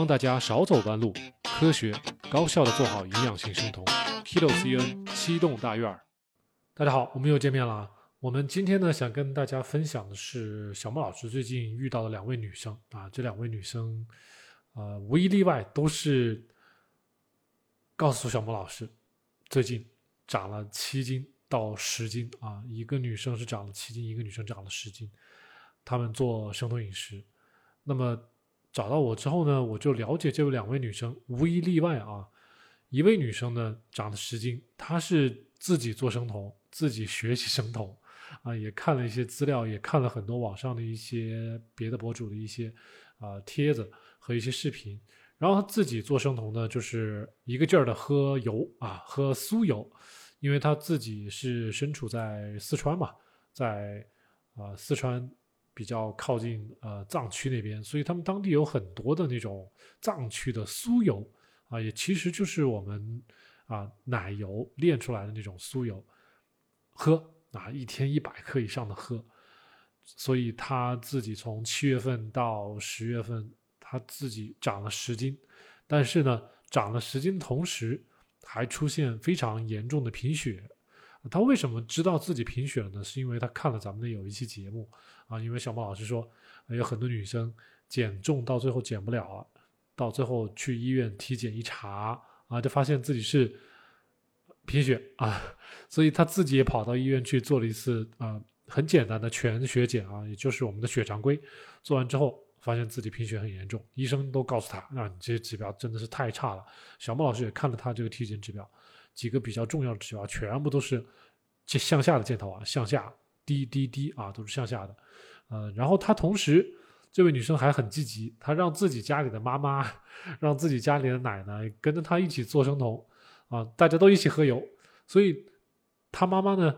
帮大家少走弯路，科学高效的做好营养性生酮。Kilo CN 七栋大院儿，大家好，我们又见面了。我们今天呢，想跟大家分享的是小莫老师最近遇到的两位女生啊，这两位女生，呃，无一例外都是告诉小莫老师，最近长了七斤到十斤啊，一个女生是长了七斤，一个女生长了十斤。她们做生酮饮食，那么。找到我之后呢，我就了解这两位女生，无一例外啊，一位女生呢长了十斤，她是自己做生酮，自己学习生酮，啊，也看了一些资料，也看了很多网上的一些别的博主的一些啊帖子和一些视频，然后她自己做生酮呢，就是一个劲儿的喝油啊，喝酥油，因为她自己是身处在四川嘛，在啊四川。比较靠近呃藏区那边，所以他们当地有很多的那种藏区的酥油啊，也其实就是我们啊奶油炼出来的那种酥油，喝啊一天一百克以上的喝，所以他自己从七月份到十月份，他自己长了十斤，但是呢长了十斤同时还出现非常严重的贫血。他为什么知道自己贫血了呢？是因为他看了咱们的有一期节目啊，因为小莫老师说有很多女生减重到最后减不了，到最后去医院体检一查啊，就发现自己是贫血啊，所以他自己也跑到医院去做了一次啊很简单的全血检啊，也就是我们的血常规，做完之后发现自己贫血很严重，医生都告诉他啊你这些指标真的是太差了。小莫老师也看了他这个体检指标。几个比较重要的指标全部都是向下的箭头啊，向下低低低啊，都是向下的。呃，然后她同时，这位女生还很积极，她让自己家里的妈妈，让自己家里的奶奶跟着她一起做生酮啊，大家都一起喝油。所以她妈妈呢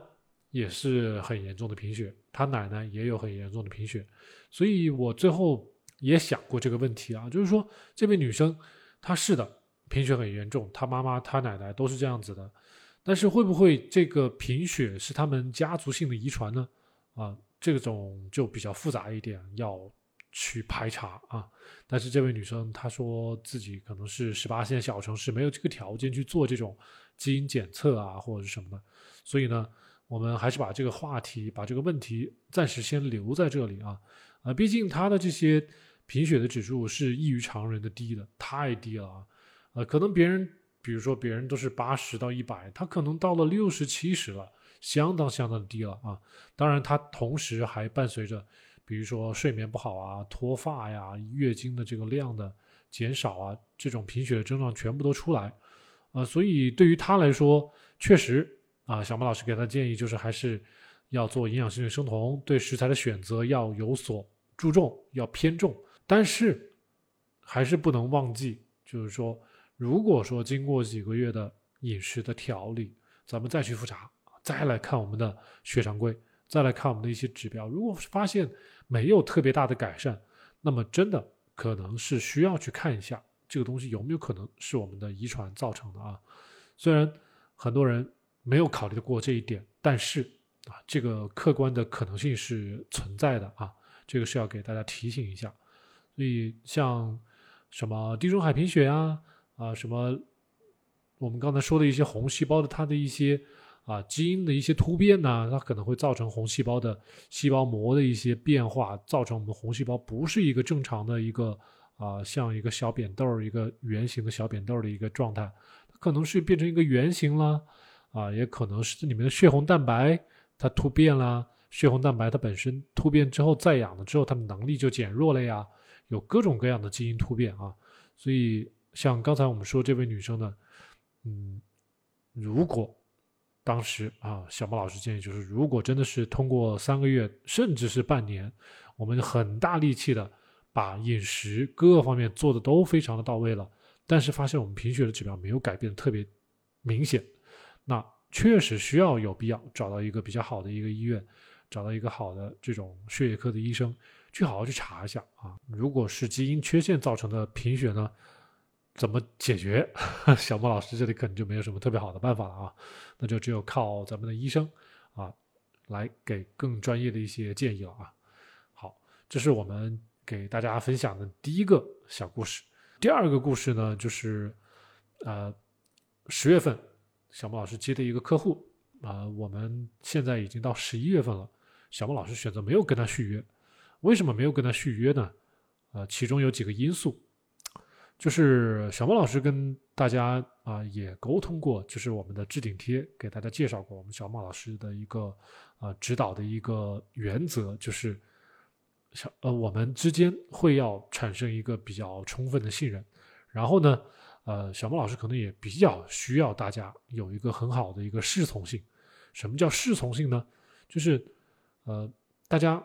也是很严重的贫血，她奶奶也有很严重的贫血。所以我最后也想过这个问题啊，就是说这位女生她是的。贫血很严重，他妈妈、他奶奶都是这样子的，但是会不会这个贫血是他们家族性的遗传呢？啊，这种就比较复杂一点，要去排查啊。但是这位女生她说自己可能是十八线小城市，没有这个条件去做这种基因检测啊，或者是什么的，所以呢，我们还是把这个话题、把这个问题暂时先留在这里啊。啊，毕竟她的这些贫血的指数是异于常人的低的，太低了啊。呃，可能别人，比如说别人都是八十到一百，他可能到了六十七十了，相当相当低了啊。当然，他同时还伴随着，比如说睡眠不好啊、脱发呀、月经的这个量的减少啊，这种贫血的症状全部都出来。呃，所以对于他来说，确实啊，小马老师给他建议就是还是要做营养性的生酮，对食材的选择要有所注重，要偏重，但是还是不能忘记，就是说。如果说经过几个月的饮食的调理，咱们再去复查，再来看我们的血常规，再来看我们的一些指标，如果发现没有特别大的改善，那么真的可能是需要去看一下这个东西有没有可能是我们的遗传造成的啊。虽然很多人没有考虑过这一点，但是啊，这个客观的可能性是存在的啊，这个是要给大家提醒一下。所以像什么地中海贫血啊。啊，什么？我们刚才说的一些红细胞的它的一些啊基因的一些突变呢，它可能会造成红细胞的细胞膜的一些变化，造成我们红细胞不是一个正常的一个啊，像一个小扁豆儿、一个圆形的小扁豆儿的一个状态，它可能是变成一个圆形了啊，也可能是里面的血红蛋白它突变了，血红蛋白它本身突变之后再养了之后，它的能力就减弱了呀，有各种各样的基因突变啊，所以。像刚才我们说这位女生呢，嗯，如果当时啊，小莫老师建议就是，如果真的是通过三个月甚至是半年，我们很大力气的把饮食各个方面做的都非常的到位了，但是发现我们贫血的指标没有改变特别明显，那确实需要有必要找到一个比较好的一个医院，找到一个好的这种血液科的医生去好好去查一下啊。如果是基因缺陷造成的贫血呢？怎么解决？小莫老师这里可能就没有什么特别好的办法了啊，那就只有靠咱们的医生啊，来给更专业的一些建议了啊。好，这是我们给大家分享的第一个小故事。第二个故事呢，就是呃十月份小莫老师接的一个客户啊，我们现在已经到十一月份了，小莫老师选择没有跟他续约。为什么没有跟他续约呢？呃，其中有几个因素，就是小莫老师跟大家啊也沟通过，就是我们的置顶贴给大家介绍过，我们小莫老师的一个啊指导的一个原则，就是小呃我们之间会要产生一个比较充分的信任，然后呢，呃小莫老师可能也比较需要大家有一个很好的一个适从性。什么叫适从性呢？就是呃大家。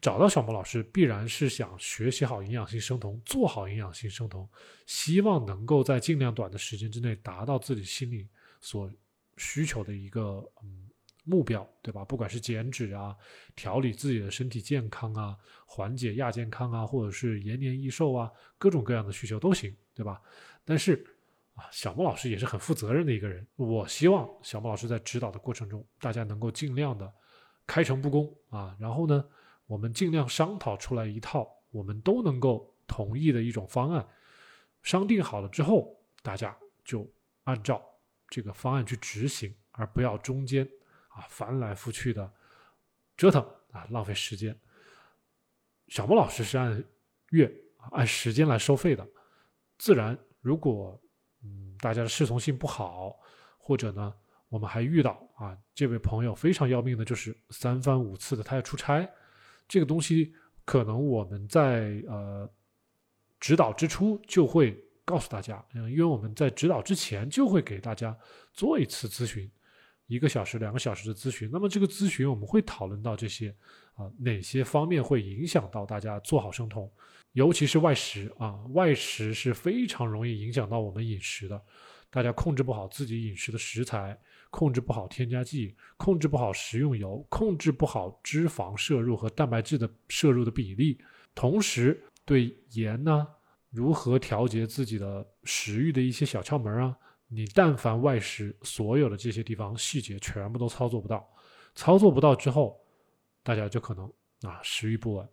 找到小莫老师，必然是想学习好营养性生酮，做好营养性生酮，希望能够在尽量短的时间之内达到自己心里所需求的一个嗯目标，对吧？不管是减脂啊、调理自己的身体健康啊、缓解亚健康啊，或者是延年益寿啊，各种各样的需求都行，对吧？但是啊，小莫老师也是很负责任的一个人，我希望小莫老师在指导的过程中，大家能够尽量的开诚布公啊，然后呢。我们尽量商讨出来一套我们都能够同意的一种方案，商定好了之后，大家就按照这个方案去执行，而不要中间啊翻来覆去的折腾啊浪费时间。小莫老师是按月按时间来收费的，自然如果嗯大家的适从性不好，或者呢我们还遇到啊这位朋友非常要命的就是三番五次的他要出差。这个东西可能我们在呃指导之初就会告诉大家，嗯，因为我们在指导之前就会给大家做一次咨询，一个小时、两个小时的咨询。那么这个咨询我们会讨论到这些啊，哪些方面会影响到大家做好生酮，尤其是外食啊，外食是非常容易影响到我们饮食的，大家控制不好自己饮食的食材。控制不好添加剂，控制不好食用油，控制不好脂肪摄入和蛋白质的摄入的比例，同时对盐呢，如何调节自己的食欲的一些小窍门啊，你但凡外食，所有的这些地方细节全部都操作不到，操作不到之后，大家就可能啊食欲不稳，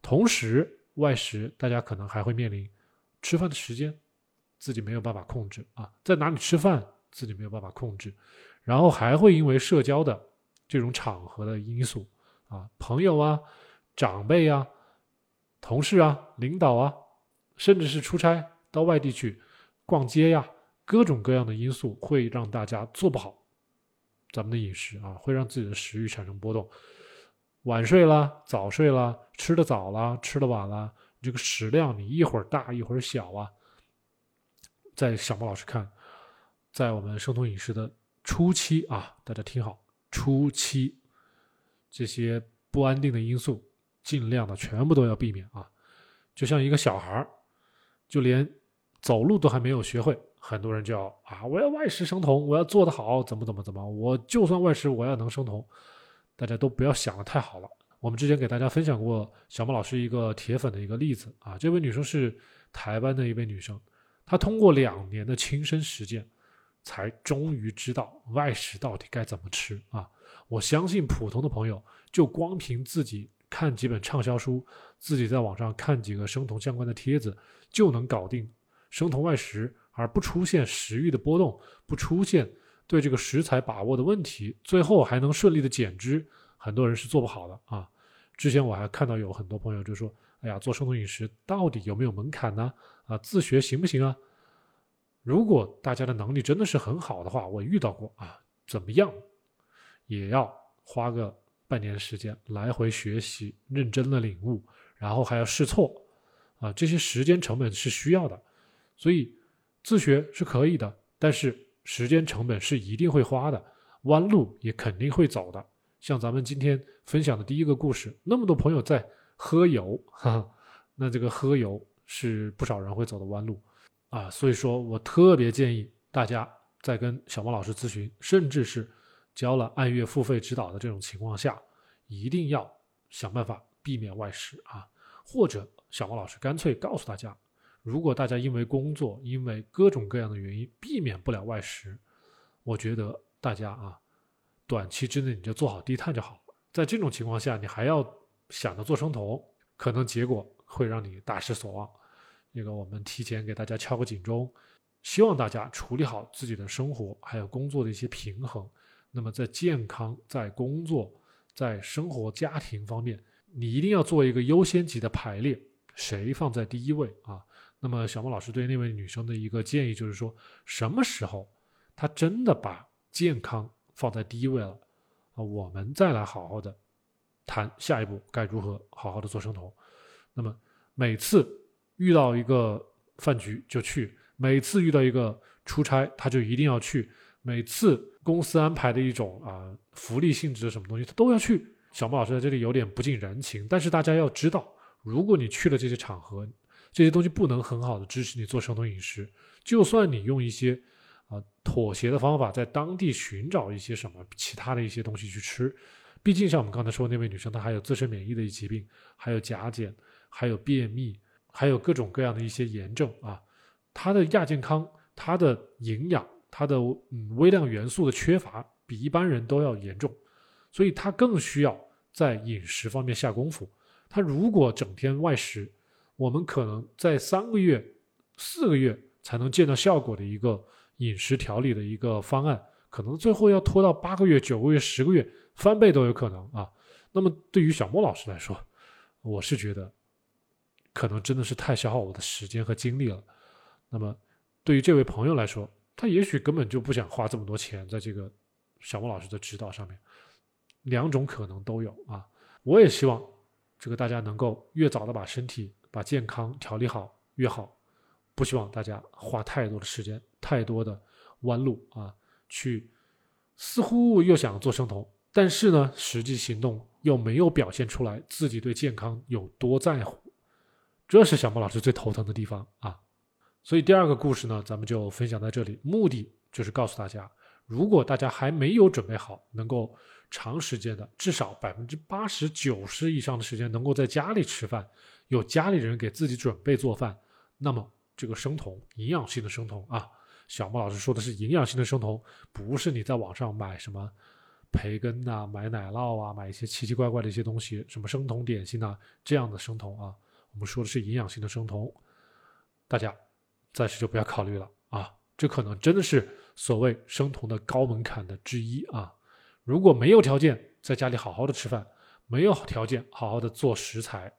同时外食大家可能还会面临吃饭的时间自己没有办法控制啊，在哪里吃饭自己没有办法控制。然后还会因为社交的这种场合的因素啊，朋友啊、长辈啊、同事啊、领导啊，甚至是出差到外地去逛街呀，各种各样的因素会让大家做不好咱们的饮食啊，会让自己的食欲产生波动。晚睡啦，早睡啦，吃的早啦，吃的晚啦，这个食量你一会儿大一会儿小啊。在小莫老师看，在我们生酮饮食的。初期啊，大家听好，初期这些不安定的因素，尽量的全部都要避免啊。就像一个小孩儿，就连走路都还没有学会，很多人就要啊，我要外食生酮，我要做得好，怎么怎么怎么，我就算外食，我要能生酮。大家都不要想的太好了。我们之前给大家分享过小马老师一个铁粉的一个例子啊，这位女生是台湾的一位女生，她通过两年的亲身实践。才终于知道外食到底该怎么吃啊！我相信普通的朋友，就光凭自己看几本畅销书，自己在网上看几个生酮相关的帖子，就能搞定生酮外食，而不出现食欲的波动，不出现对这个食材把握的问题，最后还能顺利的减脂，很多人是做不好的啊！之前我还看到有很多朋友就说：“哎呀，做生酮饮食到底有没有门槛呢？啊，自学行不行啊？”如果大家的能力真的是很好的话，我遇到过啊，怎么样也要花个半年时间来回学习，认真的领悟，然后还要试错啊，这些时间成本是需要的。所以自学是可以的，但是时间成本是一定会花的，弯路也肯定会走的。像咱们今天分享的第一个故事，那么多朋友在喝油，哈哈，那这个喝油是不少人会走的弯路。啊，所以说我特别建议大家在跟小猫老师咨询，甚至是交了按月付费指导的这种情况下，一定要想办法避免外食啊。或者小猫老师干脆告诉大家，如果大家因为工作，因为各种各样的原因避免不了外食，我觉得大家啊，短期之内你就做好低碳就好了。在这种情况下，你还要想着做生酮，可能结果会让你大失所望。那个我们提前给大家敲个警钟，希望大家处理好自己的生活还有工作的一些平衡。那么在健康、在工作、在生活家庭方面，你一定要做一个优先级的排列，谁放在第一位啊？那么小莫老师对那位女生的一个建议就是说，什么时候她真的把健康放在第一位了啊？我们再来好好的谈下一步该如何好好的做生酮。那么每次遇到一个饭局就去，每次遇到一个出差他就一定要去，每次公司安排的一种啊福利性质的什么东西他都要去。小孟老师在这里有点不近人情，但是大家要知道，如果你去了这些场合，这些东西不能很好的支持你做生酮饮食，就算你用一些啊妥协的方法，在当地寻找一些什么其他的一些东西去吃，毕竟像我们刚才说那位女生，她还有自身免疫的疾病，还有甲减，还有便秘，还有各种各样的一些炎症啊，她的亚健康，她的营养，她的嗯微量元素的缺乏比一般人都要严重，所以她更需要在饮食方面下功夫。他如果整天外食，我们可能在三个月、四个月才能见到效果的一个饮食调理的一个方案，可能最后要拖到八个月、九个月、十个月，翻倍都有可能啊。那么对于小莫老师来说，我是觉得可能真的是太消耗我的时间和精力了。那么对于这位朋友来说，他也许根本就不想花这么多钱在这个小莫老师的指导上面，两种可能都有啊。我也希望这个大家能够越早的把身体。把健康调理好越好，不希望大家花太多的时间、太多的弯路啊，去似乎又想做生酮，但是呢，实际行动又没有表现出来自己对健康有多在乎，这是小莫老师最头疼的地方啊。所以第二个故事呢，咱们就分享在这里，目的就是告诉大家，如果大家还没有准备好，能够长时间的，至少百分之八十九十以上的时间能够在家里吃饭。有家里人给自己准备做饭，那么这个生酮营养性的生酮啊，小莫老师说的是营养性的生酮，不是你在网上买什么培根呐、买奶酪啊、买一些奇奇怪怪的一些东西，什么生酮点心呐这样的生酮啊。我们说的是营养性的生酮，大家暂时就不要考虑了啊，这可能真的是所谓生酮的高门槛的之一啊。如果没有条件在家里好好的吃饭，没有条件好好的做食材。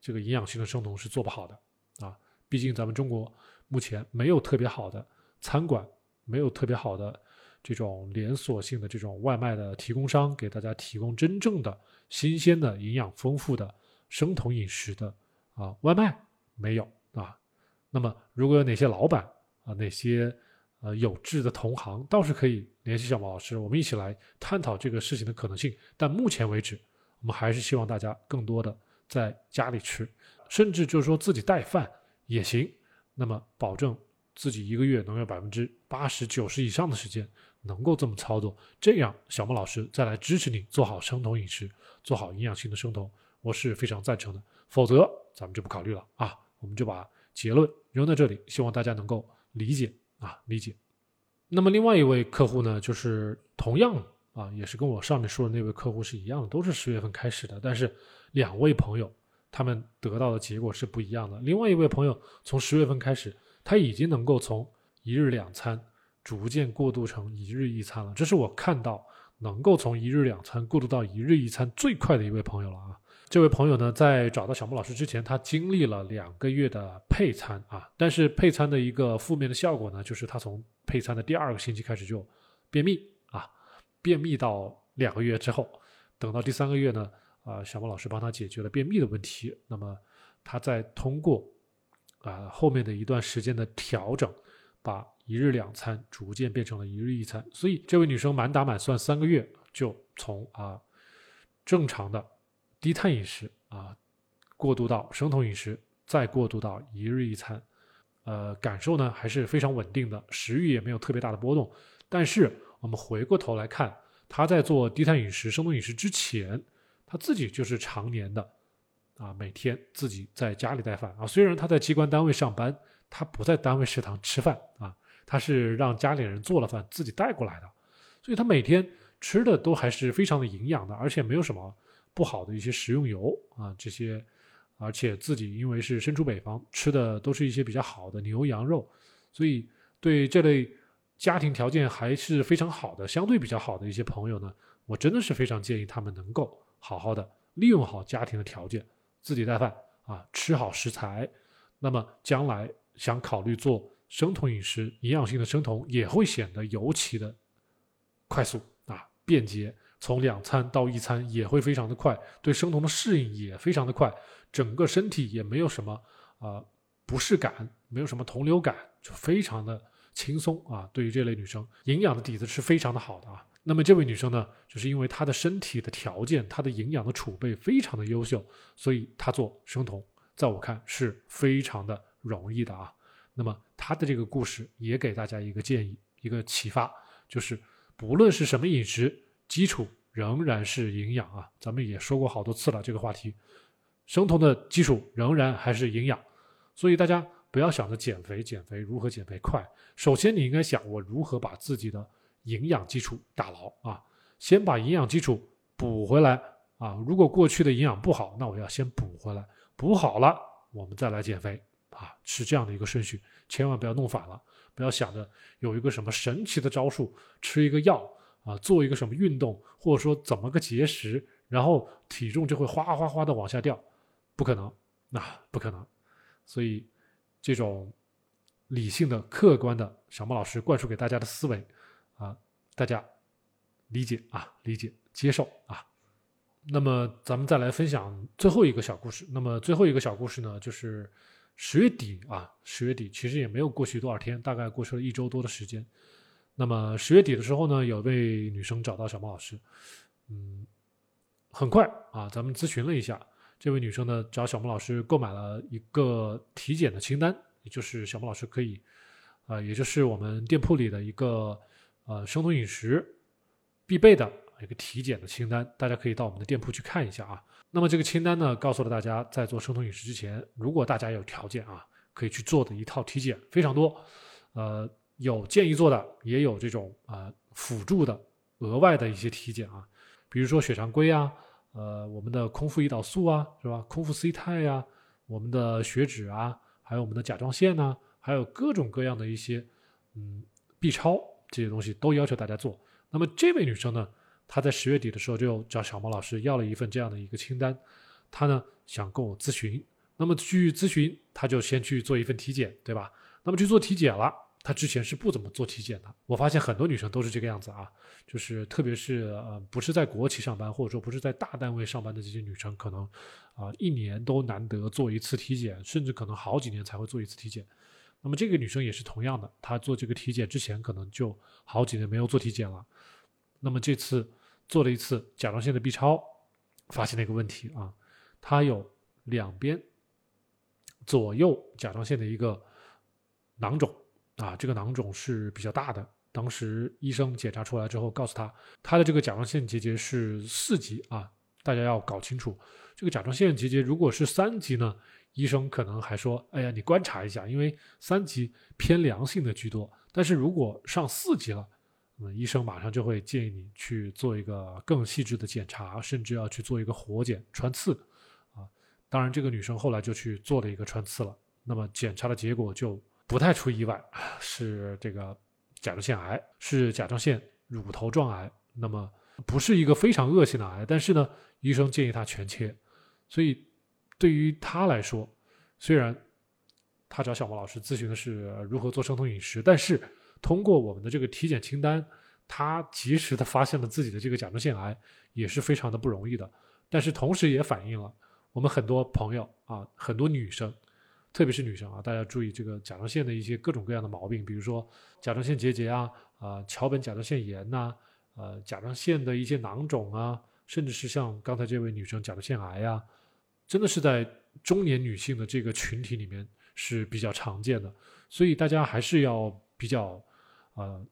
这个营养性的生酮是做不好的啊，毕竟咱们中国目前没有特别好的餐馆，没有特别好的这种连锁性的这种外卖的提供商，给大家提供真正的新鲜的、营养丰富的生酮饮食的啊外卖没有啊。那么如果有哪些老板啊，哪些呃有志的同行，倒是可以联系小毛老师，我们一起来探讨这个事情的可能性。但目前为止，我们还是希望大家更多的。在家里吃，甚至就是说自己带饭也行。那么保证自己一个月能有百分之八十九十以上的时间能够这么操作，这样小莫老师再来支持你做好生酮饮食，做好营养性的生酮，我是非常赞成的。否则咱们就不考虑了啊，我们就把结论扔在这里，希望大家能够理解啊理解。那么另外一位客户呢，就是同样啊，也是跟我上面说的那位客户是一样的，都是十月份开始的，但是。两位朋友，他们得到的结果是不一样的。另外一位朋友从十月份开始，他已经能够从一日两餐逐渐过渡成一日一餐了。这是我看到能够从一日两餐过渡到一日一餐最快的一位朋友了啊！这位朋友呢，在找到小木老师之前，他经历了两个月的配餐啊，但是配餐的一个负面的效果呢，就是他从配餐的第二个星期开始就便秘啊，便秘到两个月之后，等到第三个月呢。啊，小莫老师帮他解决了便秘的问题。那么，他在通过啊后面的一段时间的调整，把一日两餐逐渐变成了一日一餐。所以，这位女生满打满算三个月就从啊正常的低碳饮食啊过渡到生酮饮食，再过渡到一日一餐。呃，感受呢还是非常稳定的，食欲也没有特别大的波动。但是，我们回过头来看，他在做低碳饮食、生酮饮食之前。他自己就是常年的，啊，每天自己在家里带饭啊。虽然他在机关单位上班，他不在单位食堂吃饭啊，他是让家里人做了饭自己带过来的，所以他每天吃的都还是非常的营养的，而且没有什么不好的一些食用油啊，这些而且自己因为是身处北方，吃的都是一些比较好的牛羊肉，所以对这类家庭条件还是非常好的、相对比较好的一些朋友呢，我真的是非常建议他们能够好好的利用好家庭的条件，自己带饭啊，吃好食材，那么将来想考虑做生酮饮食、营养性的生酮，也会显得尤其的快速啊、便捷。从两餐到一餐也会非常的快，对生酮的适应也非常的快，整个身体也没有什么啊不适感，没有什么酮流感，就非常的轻松啊。对于这类女生，营养的底子是非常的好的啊。那么这位女生呢，就是因为她的身体的条件，她的营养的储备非常的优秀，所以她做生酮，在我看是非常的容易的啊。那么她的这个故事也给大家一个建议，一个启发，就是不论是什么饮食。基础仍然是营养啊，咱们也说过好多次了这个话题，生酮的基础仍然还是营养，所以大家不要想着减肥，减肥如何减肥快？首先你应该想我如何把自己的营养基础打牢啊，先把营养基础补回来啊。如果过去的营养不好，那我要先补回来，补好了我们再来减肥啊，是这样的一个顺序，千万不要弄反了，不要想着有一个什么神奇的招数，吃一个药。啊，做一个什么运动，或者说怎么个节食，然后体重就会哗哗哗的往下掉，不可能，那不可能。所以，这种理性的、客观的小莫老师灌输给大家的思维，啊，大家理解啊，理解、接受啊。那么，咱们再来分享最后一个小故事。那么，最后一个小故事呢，就是十月底啊，十月底其实也没有过去多少天，大概过去了一周多的时间。那么十月底的时候呢，有位女生找到小毛老师，嗯，很快啊，咱们咨询了一下，这位女生呢找小毛老师购买了一个体检的清单，也就是小毛老师可以，呃，也就是我们店铺里的一个呃生酮饮食必备的一个体检的清单，大家可以到我们的店铺去看一下啊。那么这个清单呢，告诉了大家在做生酮饮食之前，如果大家有条件啊，可以去做的一套体检，非常多，呃。有建议做的，也有这种啊辅助的额外的一些体检啊，比如说血常规啊，呃我们的空腹胰岛素啊，是吧？空腹 C 肽呀，我们的血脂啊，还有我们的甲状腺呐，还有各种各样的一些嗯 B 超这些东西都要求大家做。那么这位女生呢，她在十月底的时候就找小毛老师要了一份这样的一个清单，她呢想跟我咨询，那么去咨询，她就先去做一份体检，对吧？那么去做体检了。她之前是不怎么做体检的，我发现很多女生都是这个样子啊，就是特别是呃不是在国企上班或者说不是在大单位上班的这些女生，可能啊一年都难得做一次体检，甚至可能好几年才会做一次体检。那么这个女生也是同样的，她做这个体检之前可能就好几年没有做体检了，那么这次做了一次甲状腺的 B 超，发现了一个问题啊，她有两边左右甲状腺的一个囊肿。啊，这个囊肿是比较大的。当时医生检查出来之后，告诉他，他的这个甲状腺结节是四级啊。大家要搞清楚，这个甲状腺结节如果是三级呢，医生可能还说，哎呀，你观察一下，因为三级偏良性的居多。但是如果上四级了，那么医生马上就会建议你去做一个更细致的检查，甚至要去做一个活检穿刺啊。当然，这个女生后来就去做了一个穿刺了。那么检查的结果就。不太出意外，是这个甲状腺癌，是甲状腺乳头状癌。那么不是一个非常恶性的癌，但是呢，医生建议他全切。所以对于他来说，虽然他找小毛老师咨询的是如何做生酮饮食，但是通过我们的这个体检清单，他及时的发现了自己的这个甲状腺癌，也是非常的不容易的。但是同时也反映了我们很多朋友啊，很多女生。特别是女生啊，大家注意这个甲状腺的一些各种各样的毛病，比如说甲状腺结节啊，啊桥本甲状腺炎呐，呃甲状腺的一些囊肿啊，甚至是像刚才这位女生甲状腺癌啊，真的是在中年女性的这个群体里面是比较常见的，所以大家还是要比较呃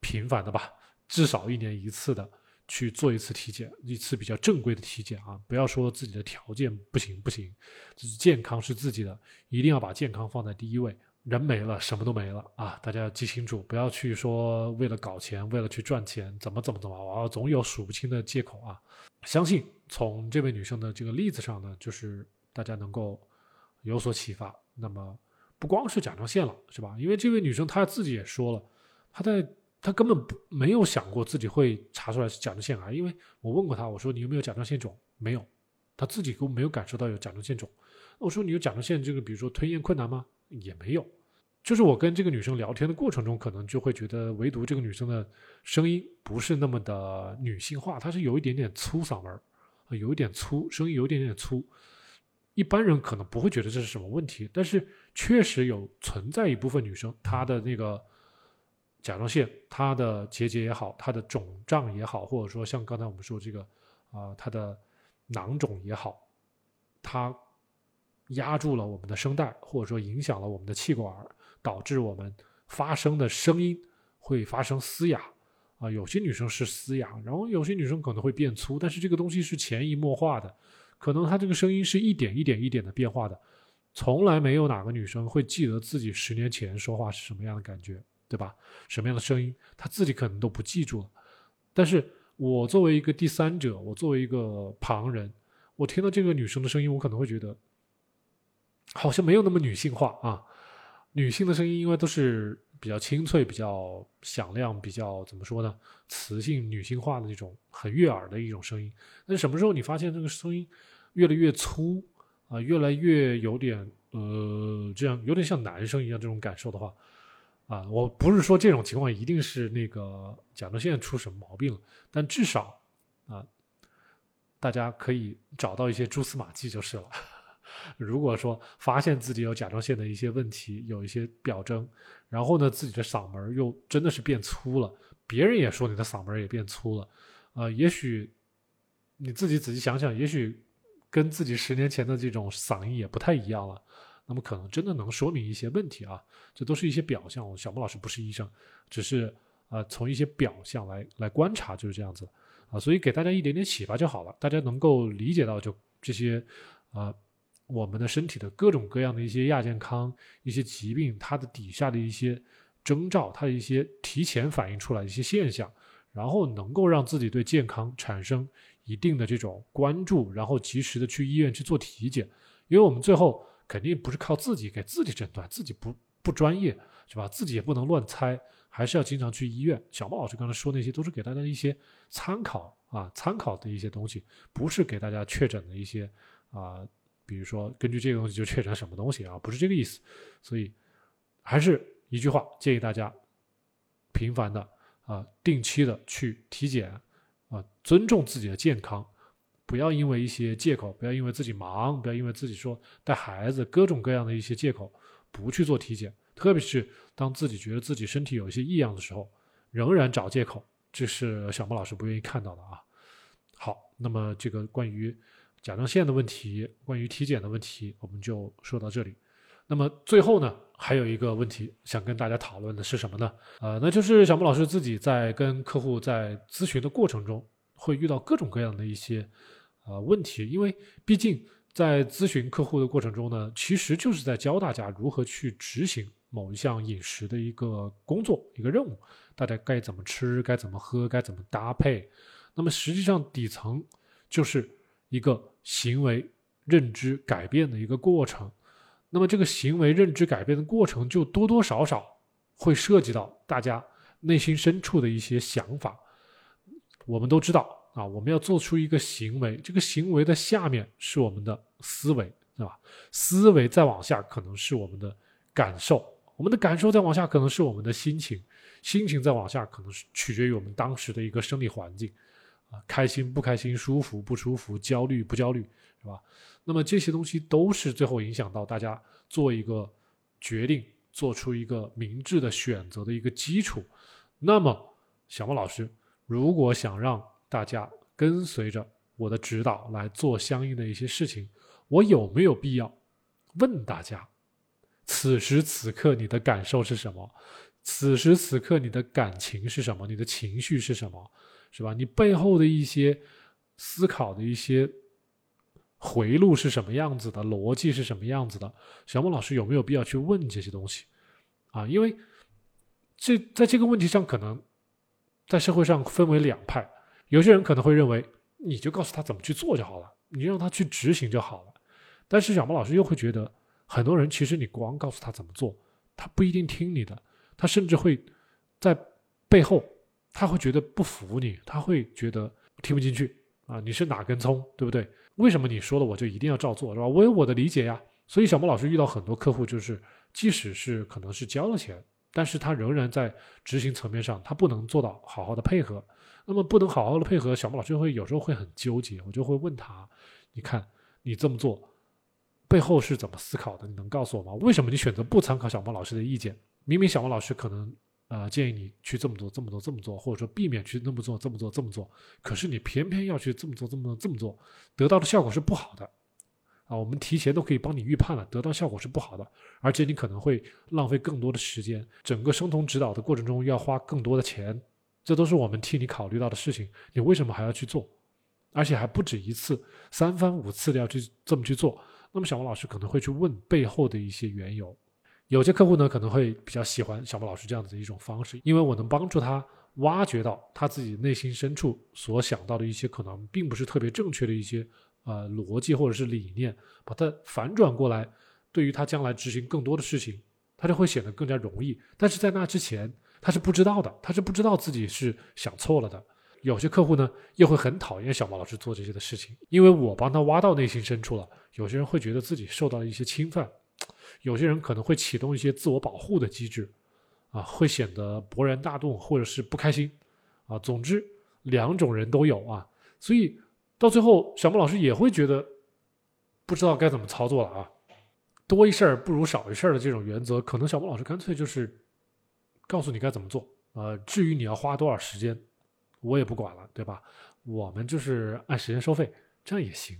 频繁的吧，至少一年一次的。去做一次体检，一次比较正规的体检啊！不要说自己的条件不行不行，就是健康是自己的，一定要把健康放在第一位。人没了，什么都没了啊！大家要记清楚，不要去说为了搞钱，为了去赚钱，怎么怎么怎么啊，总有数不清的借口啊！相信从这位女生的这个例子上呢，就是大家能够有所启发。那么不光是甲状腺了，是吧？因为这位女生她自己也说了，她在他根本不没有想过自己会查出来是甲状腺癌，因为我问过他，我说你有没有甲状腺肿？没有，他自己都没有感受到有甲状腺肿。我说你有甲状腺这个，比如说吞咽困难吗？也没有。就是我跟这个女生聊天的过程中，可能就会觉得，唯独这个女生的声音不是那么的女性化，她是有一点点粗嗓门儿，有一点粗，声音有一点点粗。一般人可能不会觉得这是什么问题，但是确实有存在一部分女生，她的那个甲状腺，它的结节也好，它的肿胀也好，或者说像刚才我们说这个啊，它的囊肿也好，它压住了我们的声带，或者说影响了我们的气管。导致我们发声的声音会发生嘶哑啊，有些女生是嘶哑，然后有些女生可能会变粗，但是这个东西是潜移默化的，可能她这个声音是一点一点一点的变化的，从来没有哪个女生会记得自己十年前说话是什么样的感觉，对吧？什么样的声音，她自己可能都不记住了。但是我作为一个第三者，我作为一个旁人，我听到这个女生的声音，我可能会觉得好像没有那么女性化啊。女性的声音，因为都是比较清脆、比较响亮、比较怎么说呢？磁性、女性化的那种很悦耳的一种声音。那什么时候你发现这个声音越来越粗啊，越来越有点呃，这样有点像男生一样这种感受的话啊，我不是说这种情况一定是那个甲状腺出什么毛病了，但至少啊，大家可以找到一些蛛丝马迹就是了。如果说发现自己有甲状腺的一些问题，有一些表征，然后呢，自己的嗓门又真的是变粗了，别人也说你的嗓门也变粗了，呃，也许你自己仔细想想，也许跟自己十年前的这种嗓音也不太一样了，那么可能真的能说明一些问题啊，这都是一些表象。小莫老师不是医生，只是呃从一些表象来来观察，就是这样子啊，所以给大家一点点启发就好了，大家能够理解到就这些啊。我们的身体的各种各样的一些亚健康、一些疾病，它的底下的一些征兆，它的一些提前反映出来的一些现象，然后能够让自己对健康产生一定的这种关注，然后及时的去医院去做体检，因为我们最后肯定不是靠自己给自己诊断，自己不不专业是吧？自己也不能乱猜，还是要经常去医院。小莫老师刚才说那些都是给大家一些参考啊，参考的一些东西，不是给大家确诊的一些啊。比如说，根据这个东西就确诊什么东西啊？不是这个意思，所以还是一句话，建议大家频繁的啊，定期的去体检啊，尊重自己的健康，不要因为一些借口，不要因为自己忙，不要因为自己说带孩子各种各样的一些借口不去做体检，特别是当自己觉得自己身体有一些异样的时候，仍然找借口，这是小莫老师不愿意看到的啊。好，那么这个关于。甲状腺的问题，关于体检的问题，我们就说到这里。那么最后呢，还有一个问题想跟大家讨论的是什么呢？呃，那就是小木老师自己在跟客户在咨询的过程中，会遇到各种各样的一些呃问题。因为毕竟在咨询客户的过程中呢，其实就是在教大家如何去执行某一项饮食的一个工作、一个任务，大家该怎么吃、该怎么喝、该怎么搭配。那么实际上底层就是一个。行为认知改变的一个过程，那么这个行为认知改变的过程，就多多少少会涉及到大家内心深处的一些想法。我们都知道啊，我们要做出一个行为，这个行为的下面是我们的思维，对吧？思维再往下可能是我们的感受，我们的感受再往下可能是我们的心情，心情再往下可能是取决于我们当时的一个生理环境。啊，开心不开心，舒服不舒服，焦虑不焦虑，是吧？那么这些东西都是最后影响到大家做一个决定、做出一个明智的选择的一个基础。那么，小莫老师，如果想让大家跟随着我的指导来做相应的一些事情，我有没有必要问大家：此时此刻你的感受是什么？此时此刻你的感情是什么？你的情绪是什么？是吧？你背后的一些思考的一些回路是什么样子的？逻辑是什么样子的？小孟老师有没有必要去问这些东西啊？因为这在这个问题上，可能在社会上分为两派。有些人可能会认为，你就告诉他怎么去做就好了，你让他去执行就好了。但是小莫老师又会觉得，很多人其实你光告诉他怎么做，他不一定听你的，他甚至会在背后他会觉得不服你，他会觉得听不进去啊，你是哪根葱，对不对？为什么你说了我就一定要照做，是吧？我有我的理解呀。所以小莫老师遇到很多客户，就是即使是可能是交了钱，但是他仍然在执行层面上，他不能做到好好的配合。那么不能好好的配合，小莫老师会有时候会很纠结，我就会问他：你看你这么做背后是怎么思考的？你能告诉我吗？为什么你选择不参考小莫老师的意见？明明小莫老师可能呃建议你去这么做、这么做、这么做，或者说避免去那么做、这么做、这么做，可是你偏偏要去这么做、这么做、这么做，得到的效果是不好的。啊，我们提前都可以帮你预判了，得到效果是不好的，而且你可能会浪费更多的时间，整个生酮指导的过程中要花更多的钱，这都是我们替你考虑到的事情，你为什么还要去做？而且还不止一次，三番五次的要去这么去做。那么小王老师可能会去问背后的一些缘由，有些客户呢可能会比较喜欢小王老师这样子的一种方式，因为我能帮助他挖掘到他自己内心深处所想到的一些可能并不是特别正确的一些。呃，逻辑或者是理念，把它反转过来，对于他将来执行更多的事情，他就会显得更加容易。但是在那之前，他是不知道的，他是不知道自己是想错了的。有些客户呢，又会很讨厌小毛老师做这些的事情，因为我帮他挖到内心深处了。有些人会觉得自己受到了一些侵犯，有些人可能会启动一些自我保护的机制，啊，会显得勃然大怒或者是不开心，啊，总之两种人都有啊，所以。到最后，小莫老师也会觉得不知道该怎么操作了啊！多一事儿不如少一事儿的这种原则，可能小莫老师干脆就是告诉你该怎么做。呃，至于你要花多少时间，我也不管了，对吧？我们就是按时间收费，这样也行。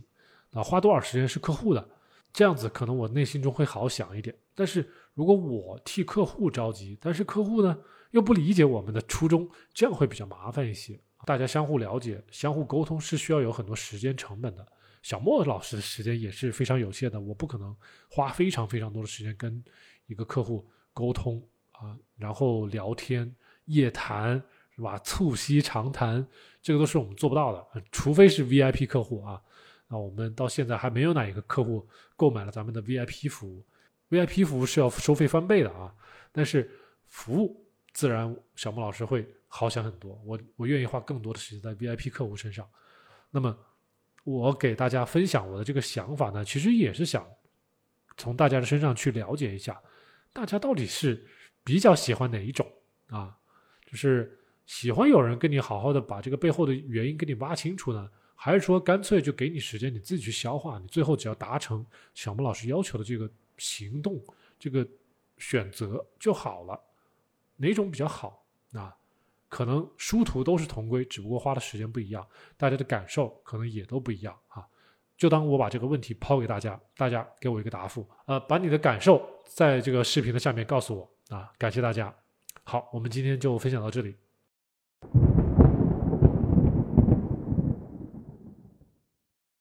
啊，花多少时间是客户的，这样子可能我内心中会好想一点。但是如果我替客户着急，但是客户呢又不理解我们的初衷，这样会比较麻烦一些。大家相互了解、相互沟通是需要有很多时间成本的。小莫老师的时间也是非常有限的，我不可能花非常非常多的时间跟一个客户沟通啊，然后聊天、夜谈是吧？促膝长谈，这个都是我们做不到的，除非是 VIP 客户啊。那我们到现在还没有哪一个客户购买了咱们的 VIP 服务，VIP 服务是要收费翻倍的啊。但是服务自然小莫老师会。好想很多，我我愿意花更多的时间在 VIP 客户身上。那么，我给大家分享我的这个想法呢，其实也是想从大家的身上去了解一下，大家到底是比较喜欢哪一种啊？就是喜欢有人跟你好好的把这个背后的原因给你挖清楚呢，还是说干脆就给你时间你自己去消化，你最后只要达成小木老师要求的这个行动这个选择就好了？哪种比较好啊？可能殊途都是同归，只不过花的时间不一样，大家的感受可能也都不一样啊。就当我把这个问题抛给大家，大家给我一个答复，呃，把你的感受在这个视频的下面告诉我啊。感谢大家，好，我们今天就分享到这里。